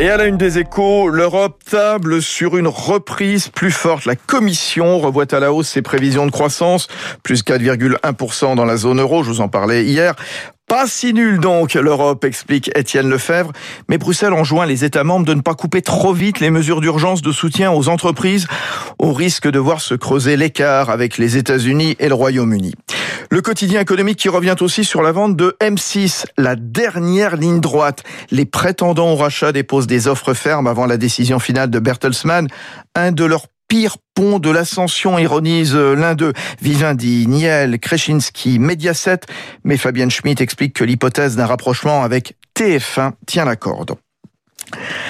Et à la une des échos, l'Europe table sur une reprise plus forte. La Commission revoit à la hausse ses prévisions de croissance, plus 4,1% dans la zone euro, je vous en parlais hier. Pas si nul donc, l'Europe, explique Étienne Lefebvre. Mais Bruxelles enjoint les États membres de ne pas couper trop vite les mesures d'urgence de soutien aux entreprises, au risque de voir se creuser l'écart avec les États-Unis et le Royaume-Uni. Le quotidien économique qui revient aussi sur la vente de M6, la dernière ligne droite. Les prétendants au rachat déposent des offres fermes avant la décision finale de Bertelsmann. Un de leurs pires ponts de l'ascension, ironise l'un d'eux. Vivendi, Niel, Kreschinski, Mediaset. Mais Fabienne Schmitt explique que l'hypothèse d'un rapprochement avec TF1 tient la corde.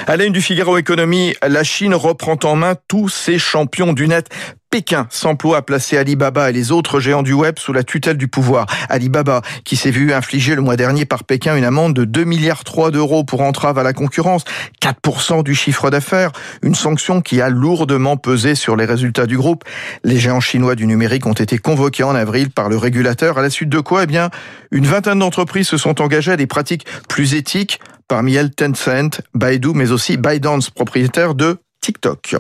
À l'aide du Figaro Économie, la Chine reprend en main tous ses champions du net. Pékin s'emploie à placer Alibaba et les autres géants du web sous la tutelle du pouvoir. Alibaba, qui s'est vu infliger le mois dernier par Pékin une amende de 2 milliards 3 d'euros pour entrave à la concurrence, 4% du chiffre d'affaires, une sanction qui a lourdement pesé sur les résultats du groupe. Les géants chinois du numérique ont été convoqués en avril par le régulateur, à la suite de quoi, eh bien, une vingtaine d'entreprises se sont engagées à des pratiques plus éthiques, parmi elles Tencent, Baidu, mais aussi ByteDance, propriétaire de TikTok.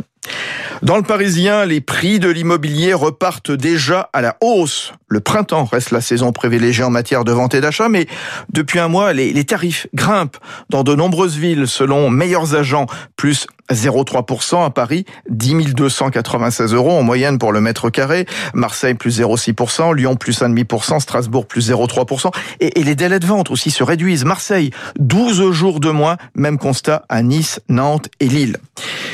Dans le Parisien, les prix de l'immobilier repartent déjà à la hausse. Le printemps reste la saison privilégiée en matière de vente et d'achat, mais depuis un mois, les, tarifs grimpent dans de nombreuses villes selon meilleurs agents, plus 0,3% à Paris, 10 296 euros en moyenne pour le mètre carré. Marseille plus 0,6%, Lyon plus 1,5%, Strasbourg plus 0,3%. Et, les délais de vente aussi se réduisent. Marseille, 12 jours de moins, même constat à Nice, Nantes et Lille.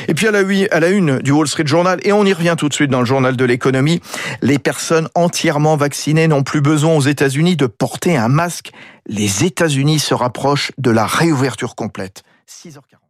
Et puis à la, une du Wall Street Journal, et on y revient tout de suite dans le journal de l'économie, les personnes entièrement vaccinées n'ont plus besoin aux États-Unis de porter un masque. Les États-Unis se rapprochent de la réouverture complète. 6h40.